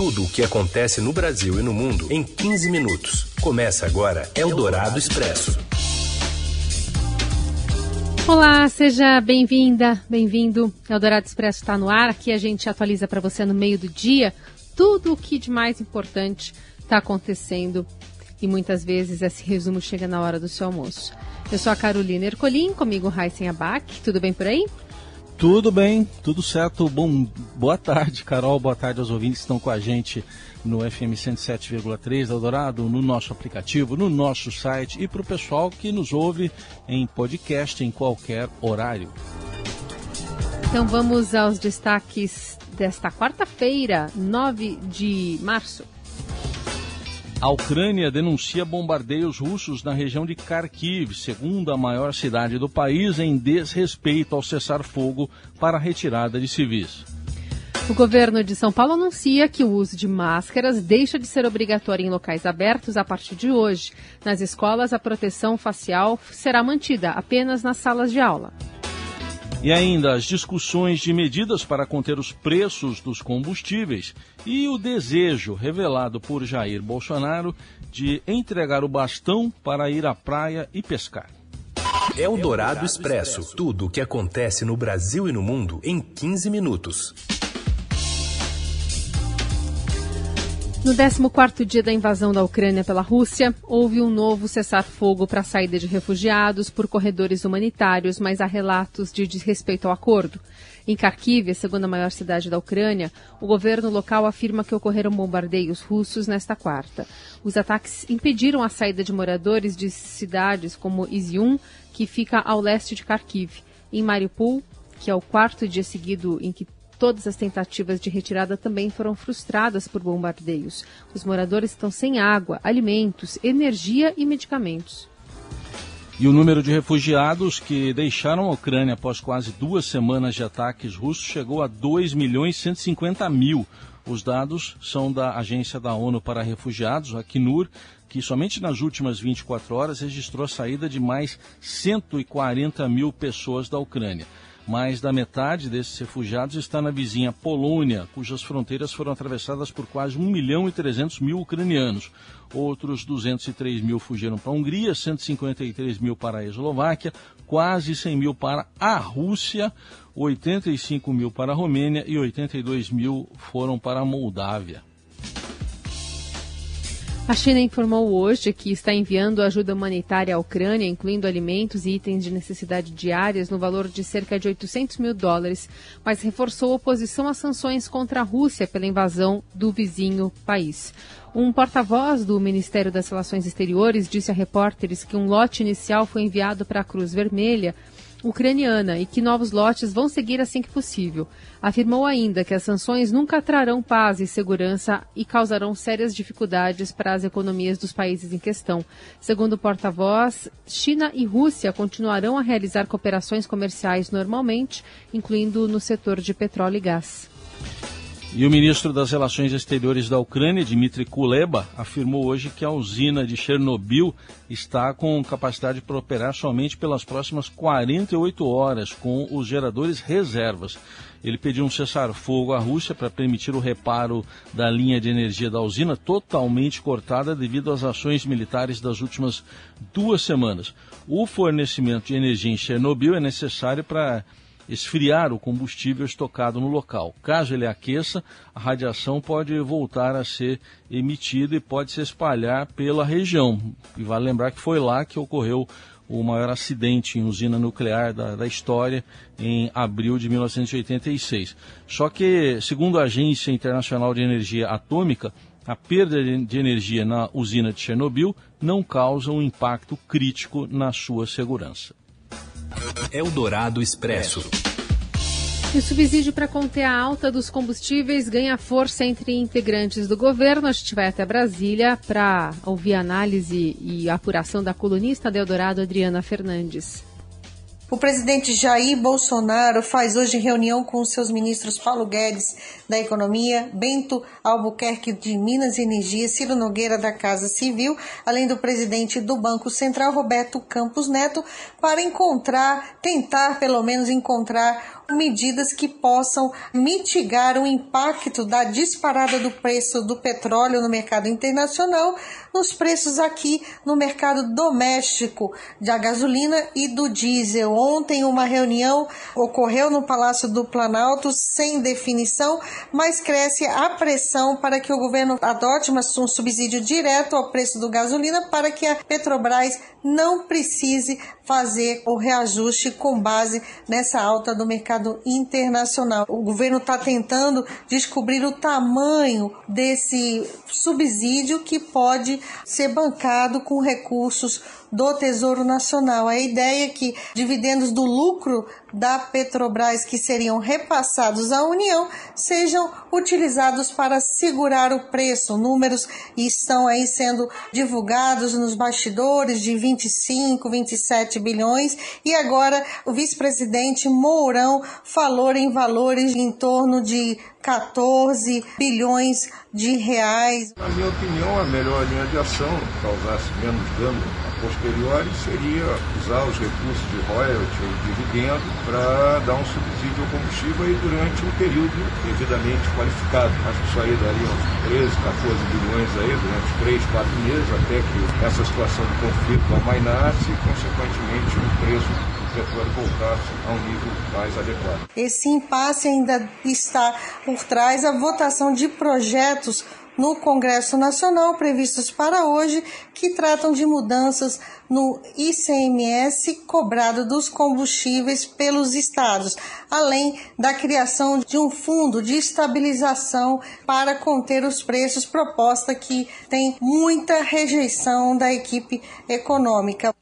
Tudo o que acontece no Brasil e no mundo em 15 minutos. Começa agora Eldorado Expresso. Olá, seja bem-vinda, bem-vindo. Eldorado Expresso está no ar. Aqui a gente atualiza para você no meio do dia tudo o que de mais importante está acontecendo e muitas vezes esse resumo chega na hora do seu almoço. Eu sou a Carolina Ercolim, comigo Raíssen Abac. Tudo bem por aí? Tudo bem, tudo certo. Bom, boa tarde, Carol. Boa tarde aos ouvintes que estão com a gente no FM 107,3 da Eldorado, no nosso aplicativo, no nosso site e para o pessoal que nos ouve em podcast em qualquer horário. Então vamos aos destaques desta quarta-feira, 9 de março. A Ucrânia denuncia bombardeios russos na região de Kharkiv, segunda maior cidade do país, em desrespeito ao cessar-fogo para a retirada de civis. O governo de São Paulo anuncia que o uso de máscaras deixa de ser obrigatório em locais abertos a partir de hoje. Nas escolas, a proteção facial será mantida apenas nas salas de aula. E ainda as discussões de medidas para conter os preços dos combustíveis e o desejo revelado por Jair Bolsonaro de entregar o bastão para ir à praia e pescar. É o Dourado Expresso. Tudo o que acontece no Brasil e no mundo em 15 minutos. No 14º dia da invasão da Ucrânia pela Rússia, houve um novo cessar-fogo para a saída de refugiados por corredores humanitários, mas há relatos de desrespeito ao acordo. Em Kharkiv, a segunda maior cidade da Ucrânia, o governo local afirma que ocorreram bombardeios russos nesta quarta. Os ataques impediram a saída de moradores de cidades como Izium, que fica ao leste de Kharkiv. Em Mariupol, que é o quarto dia seguido em que Todas as tentativas de retirada também foram frustradas por bombardeios. Os moradores estão sem água, alimentos, energia e medicamentos. E o número de refugiados que deixaram a Ucrânia após quase duas semanas de ataques russos chegou a 2 milhões e 150 mil. Os dados são da Agência da ONU para Refugiados, a Acnur, que somente nas últimas 24 horas registrou a saída de mais 140 mil pessoas da Ucrânia. Mais da metade desses refugiados está na vizinha Polônia, cujas fronteiras foram atravessadas por quase 1 milhão e 300 mil ucranianos. Outros 203 mil fugiram para a Hungria, 153 mil para a Eslováquia, quase 100 mil para a Rússia, 85 mil para a Romênia e 82 mil foram para a Moldávia. A China informou hoje que está enviando ajuda humanitária à Ucrânia, incluindo alimentos e itens de necessidade diárias, no valor de cerca de 800 mil dólares, mas reforçou oposição às sanções contra a Rússia pela invasão do vizinho país. Um porta-voz do Ministério das Relações Exteriores disse a repórteres que um lote inicial foi enviado para a Cruz Vermelha ucraniana e que novos lotes vão seguir assim que possível. Afirmou ainda que as sanções nunca trarão paz e segurança e causarão sérias dificuldades para as economias dos países em questão. Segundo o porta-voz, China e Rússia continuarão a realizar cooperações comerciais normalmente, incluindo no setor de petróleo e gás. E o ministro das Relações Exteriores da Ucrânia, Dmitry Kuleba, afirmou hoje que a usina de Chernobyl está com capacidade para operar somente pelas próximas 48 horas, com os geradores reservas. Ele pediu um cessar-fogo à Rússia para permitir o reparo da linha de energia da usina, totalmente cortada devido às ações militares das últimas duas semanas. O fornecimento de energia em Chernobyl é necessário para esfriar o combustível estocado no local. Caso ele aqueça, a radiação pode voltar a ser emitida e pode se espalhar pela região. E vale lembrar que foi lá que ocorreu o maior acidente em usina nuclear da, da, história em abril de 1986. Só que, segundo a Agência Internacional de Energia Atômica, a perda de energia na usina de Chernobyl não causa um impacto crítico na sua segurança. Eldorado Expresso. E o subsídio para conter a alta dos combustíveis ganha força entre integrantes do governo. A gente vai até Brasília para ouvir análise e apuração da colunista de Eldorado, Adriana Fernandes. O presidente Jair Bolsonaro faz hoje reunião com seus ministros Paulo Guedes da Economia, Bento Albuquerque de Minas e Energia, Ciro Nogueira da Casa Civil, além do presidente do Banco Central, Roberto Campos Neto, para encontrar, tentar pelo menos encontrar medidas que possam mitigar o impacto da disparada do preço do petróleo no mercado internacional, nos preços aqui no mercado doméstico da gasolina e do diesel. Ontem uma reunião ocorreu no Palácio do Planalto sem definição, mas cresce a pressão para que o governo adote um subsídio direto ao preço do gasolina para que a Petrobras não precise fazer o reajuste com base nessa alta do mercado internacional. O governo está tentando descobrir o tamanho desse subsídio que pode ser bancado com recursos do Tesouro Nacional. A ideia é que dividendos do lucro da Petrobras que seriam repassados à União sejam utilizados para segurar o preço. Números estão aí sendo divulgados nos bastidores de 25, 27 bilhões e agora o vice-presidente Mourão falou em valores em torno de 14 bilhões de reais. Na minha opinião, a melhor linha de ação causasse menos dano posteriori seria usar os recursos de royalty ou dividendo para dar um subsídio ao combustível aí durante um período devidamente qualificado. Acho que isso aí daria uns 13, 14 bilhões aí durante 3, 4 meses, até que essa situação de conflito amainasse e, consequentemente, o preço do petróleo voltasse a um nível mais adequado. Esse impasse ainda está por trás da votação de projetos no Congresso Nacional previstos para hoje, que tratam de mudanças no ICMS cobrado dos combustíveis pelos estados, além da criação de um fundo de estabilização para conter os preços, proposta que tem muita rejeição da equipe econômica.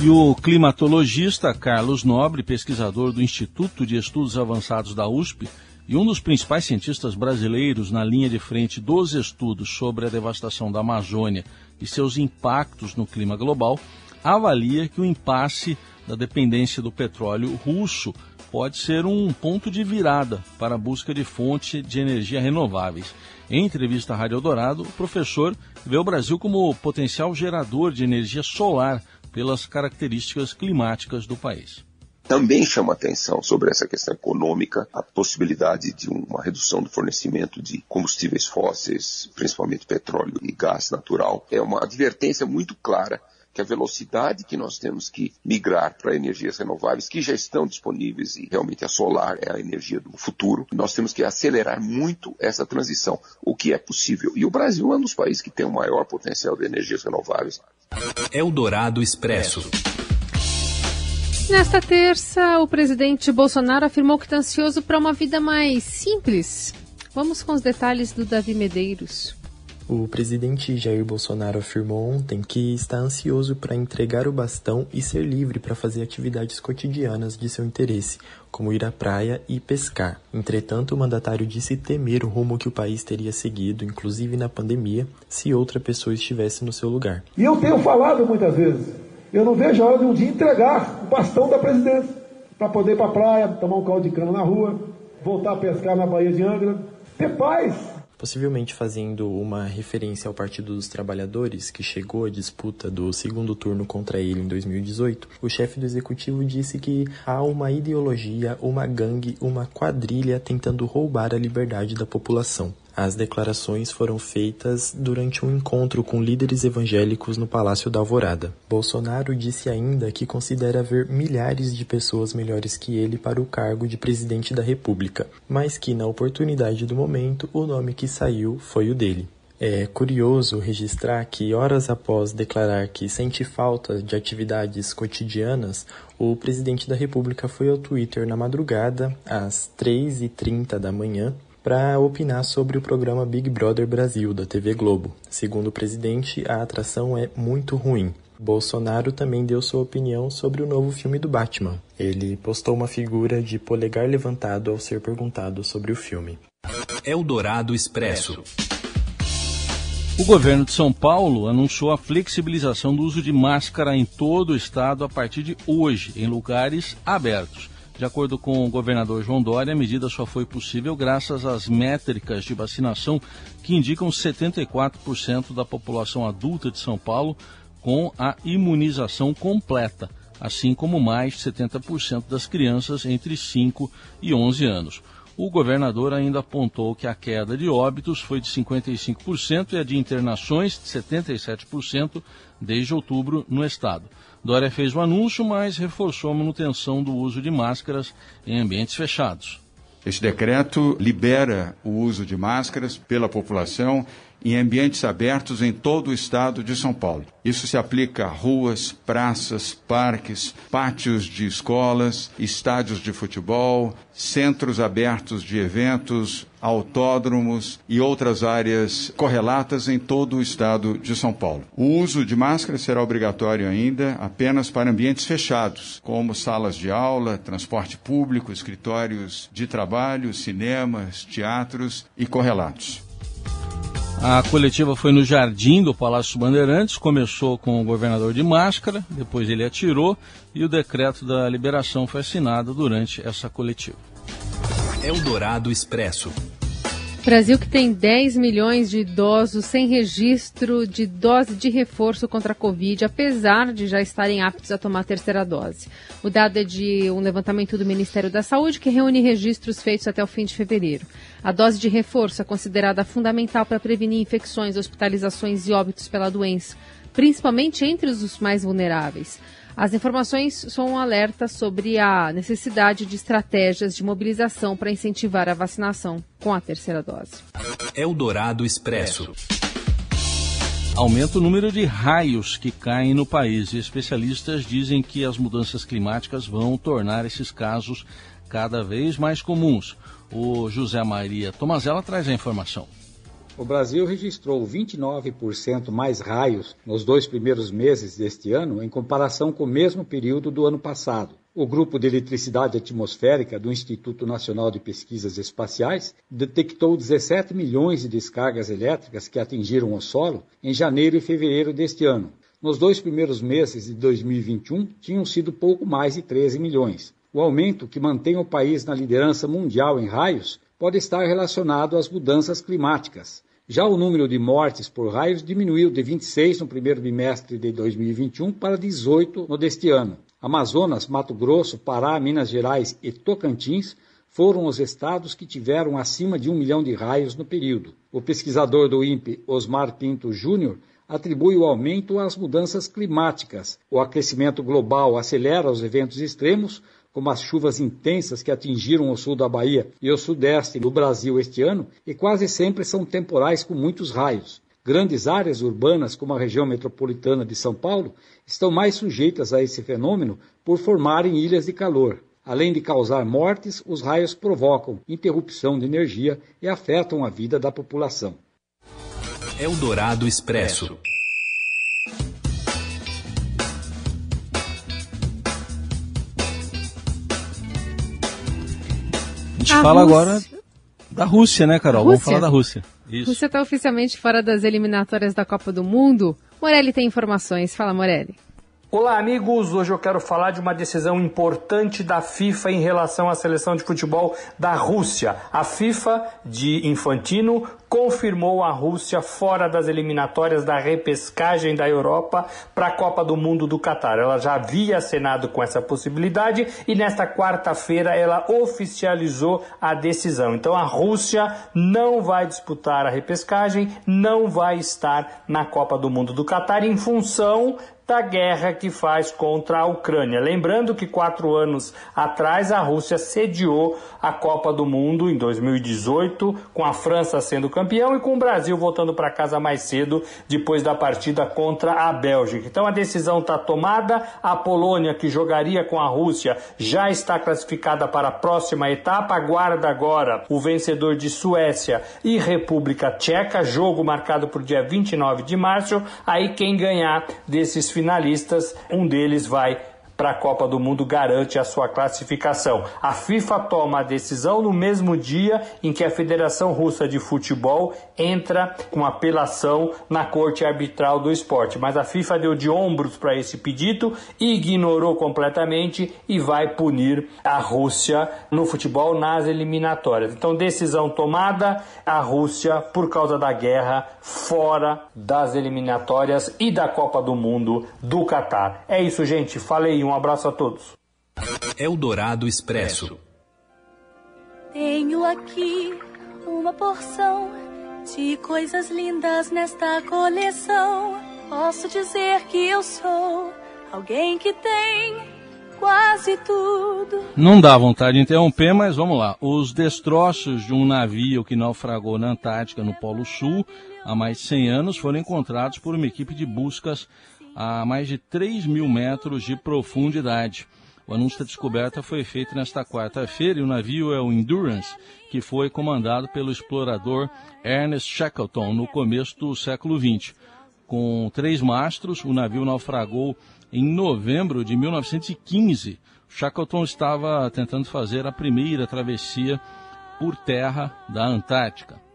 E o climatologista Carlos Nobre, pesquisador do Instituto de Estudos Avançados da USP, e um dos principais cientistas brasileiros na linha de frente dos estudos sobre a devastação da Amazônia e seus impactos no clima global, avalia que o impasse da dependência do petróleo russo pode ser um ponto de virada para a busca de fontes de energia renováveis. Em entrevista à Rádio Eldorado, o professor vê o Brasil como potencial gerador de energia solar pelas características climáticas do país. Também chama atenção sobre essa questão econômica, a possibilidade de uma redução do fornecimento de combustíveis fósseis, principalmente petróleo e gás natural. É uma advertência muito clara que a velocidade que nós temos que migrar para energias renováveis, que já estão disponíveis e realmente a solar é a energia do futuro, nós temos que acelerar muito essa transição, o que é possível. E o Brasil é um dos países que tem o maior potencial de energias renováveis. Eldorado Expresso. Nesta terça, o presidente Bolsonaro afirmou que está ansioso para uma vida mais simples. Vamos com os detalhes do Davi Medeiros. O presidente Jair Bolsonaro afirmou ontem que está ansioso para entregar o bastão e ser livre para fazer atividades cotidianas de seu interesse, como ir à praia e pescar. Entretanto, o mandatário disse temer o rumo que o país teria seguido, inclusive na pandemia, se outra pessoa estivesse no seu lugar. E eu tenho falado muitas vezes eu não vejo a hora de um dia entregar o bastão da presidência para poder ir para a praia, tomar um caldo de cana na rua, voltar a pescar na Baía de Angra, ter paz. Possivelmente fazendo uma referência ao Partido dos Trabalhadores, que chegou à disputa do segundo turno contra ele em 2018, o chefe do executivo disse que há uma ideologia, uma gangue, uma quadrilha tentando roubar a liberdade da população. As declarações foram feitas durante um encontro com líderes evangélicos no Palácio da Alvorada. Bolsonaro disse ainda que considera ver milhares de pessoas melhores que ele para o cargo de presidente da República, mas que, na oportunidade do momento, o nome que saiu foi o dele. É curioso registrar que, horas após declarar que sente falta de atividades cotidianas, o presidente da República foi ao Twitter na madrugada, às 3h30 da manhã, para opinar sobre o programa Big Brother Brasil da TV Globo. Segundo o presidente, a atração é muito ruim. Bolsonaro também deu sua opinião sobre o novo filme do Batman. Ele postou uma figura de polegar levantado ao ser perguntado sobre o filme. Eldorado Expresso. O governo de São Paulo anunciou a flexibilização do uso de máscara em todo o estado a partir de hoje, em lugares abertos. De acordo com o governador João Dória, a medida só foi possível graças às métricas de vacinação que indicam 74% da população adulta de São Paulo com a imunização completa. assim como mais de 70% das crianças entre 5 e 11 anos. O governador ainda apontou que a queda de óbitos foi de 55% e a de internações de 77% desde outubro no estado. Dória fez o anúncio, mas reforçou a manutenção do uso de máscaras em ambientes fechados. Este decreto libera o uso de máscaras pela população em ambientes abertos em todo o estado de São Paulo. Isso se aplica a ruas, praças, parques, pátios de escolas, estádios de futebol, centros abertos de eventos, autódromos e outras áreas correlatas em todo o estado de São Paulo. O uso de máscara será obrigatório ainda apenas para ambientes fechados, como salas de aula, transporte público, escritórios de trabalho, cinemas, teatros e correlatos. A coletiva foi no jardim do Palácio Bandeirantes, começou com o governador de máscara, depois ele atirou e o decreto da liberação foi assinado durante essa coletiva. Eldorado Expresso. Brasil que tem 10 milhões de idosos sem registro de dose de reforço contra a Covid, apesar de já estarem aptos a tomar a terceira dose. O dado é de um levantamento do Ministério da Saúde que reúne registros feitos até o fim de fevereiro. A dose de reforço é considerada fundamental para prevenir infecções, hospitalizações e óbitos pela doença, principalmente entre os mais vulneráveis. As informações são um alerta sobre a necessidade de estratégias de mobilização para incentivar a vacinação com a terceira dose. Eldorado Expresso. Aumenta o número de raios que caem no país e especialistas dizem que as mudanças climáticas vão tornar esses casos cada vez mais comuns. O José Maria Tomazella traz a informação. O Brasil registrou 29% mais raios nos dois primeiros meses deste ano em comparação com o mesmo período do ano passado. O Grupo de Eletricidade Atmosférica do Instituto Nacional de Pesquisas Espaciais detectou 17 milhões de descargas elétricas que atingiram o solo em janeiro e fevereiro deste ano. Nos dois primeiros meses de 2021, tinham sido pouco mais de 13 milhões. O aumento, que mantém o país na liderança mundial em raios, pode estar relacionado às mudanças climáticas. Já o número de mortes por raios diminuiu de 26 no primeiro bimestre de 2021 para 18 no deste ano. Amazonas, Mato Grosso, Pará, Minas Gerais e Tocantins foram os estados que tiveram acima de um milhão de raios no período. O pesquisador do INPE, Osmar Pinto Júnior, atribui o aumento às mudanças climáticas. O aquecimento global acelera os eventos extremos, como as chuvas intensas que atingiram o sul da Bahia e o sudeste do Brasil este ano, e quase sempre são temporais com muitos raios. Grandes áreas urbanas, como a região metropolitana de São Paulo, estão mais sujeitas a esse fenômeno por formarem ilhas de calor. Além de causar mortes, os raios provocam interrupção de energia e afetam a vida da população. Eldorado Expresso. Gente a fala Rússia... agora da Rússia, né, Carol? Rússia. Vamos falar da Rússia. Isso. Rússia está oficialmente fora das eliminatórias da Copa do Mundo. Morelli tem informações. Fala, Morelli. Olá, amigos. Hoje eu quero falar de uma decisão importante da FIFA em relação à seleção de futebol da Rússia. A FIFA de Infantino confirmou a Rússia fora das eliminatórias da repescagem da Europa para a Copa do Mundo do Catar. Ela já havia acenado com essa possibilidade e nesta quarta-feira ela oficializou a decisão. Então a Rússia não vai disputar a repescagem, não vai estar na Copa do Mundo do Catar em função da guerra que faz contra a Ucrânia. Lembrando que quatro anos atrás a Rússia sediou a Copa do Mundo em 2018, com a França sendo campeão e com o Brasil voltando para casa mais cedo depois da partida contra a Bélgica. Então a decisão está tomada. A Polônia, que jogaria com a Rússia, já está classificada para a próxima etapa. Aguarda agora o vencedor de Suécia e República Tcheca, jogo marcado para o dia 29 de março. Aí quem ganhar desses finalistas, um deles vai para a Copa do Mundo garante a sua classificação. A FIFA toma a decisão no mesmo dia em que a Federação Russa de Futebol entra com apelação na Corte Arbitral do Esporte. Mas a FIFA deu de ombros para esse pedido, ignorou completamente e vai punir a Rússia no futebol nas eliminatórias. Então, decisão tomada, a Rússia, por causa da guerra, fora das eliminatórias e da Copa do Mundo do Catar. É isso, gente. Falei um Um abraço a todos. Eldorado Expresso. Tenho aqui uma porção de coisas lindas nesta coleção. Posso dizer que eu sou alguém que tem quase tudo. Não dá vontade de interromper, mas vamos lá. Os destroços de um navio que naufragou na Antártica, no Polo Sul, há mais de 100 anos, foram encontrados por uma equipe de buscas a mais de 3 mil metros de profundidade. O anúncio da descoberta foi feito nesta quarta-feira e o navio é o Endurance, que foi comandado pelo explorador Ernest Shackleton no começo do século XX. Com três mastros, o navio naufragou em novembro de 1915. Shackleton estava tentando fazer a primeira travessia por terra da Antártica.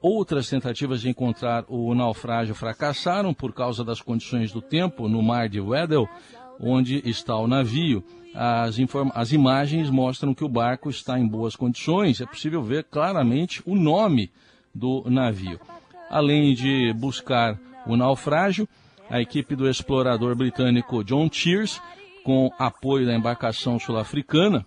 Outras tentativas de encontrar o naufrágio fracassaram por causa das condições do tempo no mar de Weddell, onde está o navio. As, as, imagens mostram que o barco está em boas condições. É possível ver claramente o nome do navio. Além de buscar o naufrágio, a equipe do explorador britânico John Cheers, com apoio da embarcação sul-africana,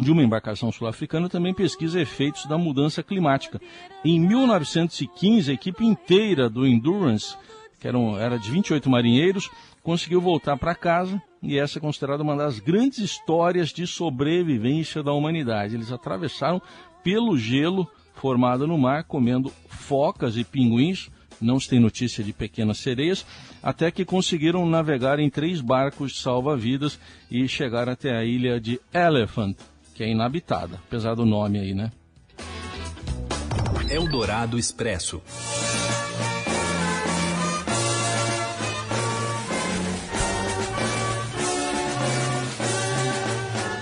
de uma embarcação sul-africana, também pesquisa efeitos da mudança climática. Em 1915, a equipe inteira do Endurance, que era, um, era de 28 marinheiros, conseguiu voltar para casa e essa é considerada uma das grandes histórias de sobrevivência da humanidade. Eles atravessaram pelo gelo formado no mar, comendo focas e pinguins, não se tem notícia de pequenas sereias, até que conseguiram navegar em três barcos salva-vidas e chegar até a ilha de Elephant, que é inabitada, apesar do nome aí, né? Eldorado Expresso.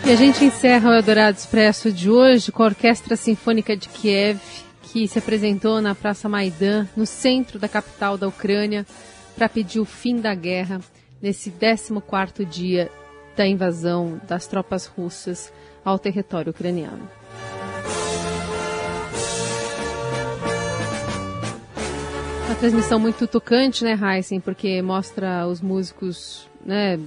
E a gente encerra o Eldorado Expresso de hoje com a Orquestra Sinfônica de Kiev, que se apresentou na Praça Maidan, no centro da capital da Ucrânia, para pedir o fim da guerra nesse 14º dia da invasão das tropas russas ao território ucraniano. Uma transmissão muito tocante, né, Heisen? Porque mostra os músicos, né,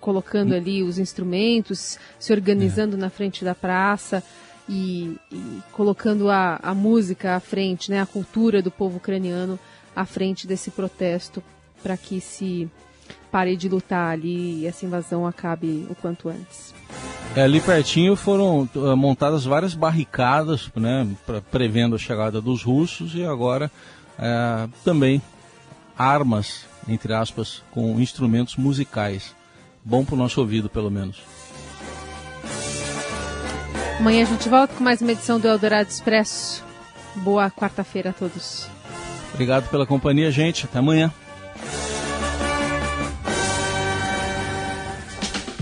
colocando ali os instrumentos, se organizando é. na frente da praça e, e colocando a, a música à frente, né, a cultura do povo ucraniano à frente desse protesto para que se pare de lutar ali e essa invasão acabe o quanto antes. É, ali pertinho foram uh, montadas várias barricadas, né, pra, prevendo a chegada dos russos e agora uh, também armas, entre aspas, com instrumentos musicais. Bom para o nosso ouvido, pelo menos. Amanhã a gente volta com mais uma edição do Eldorado Expresso. Boa quarta-feira a todos. Obrigado pela companhia, gente. Até amanhã.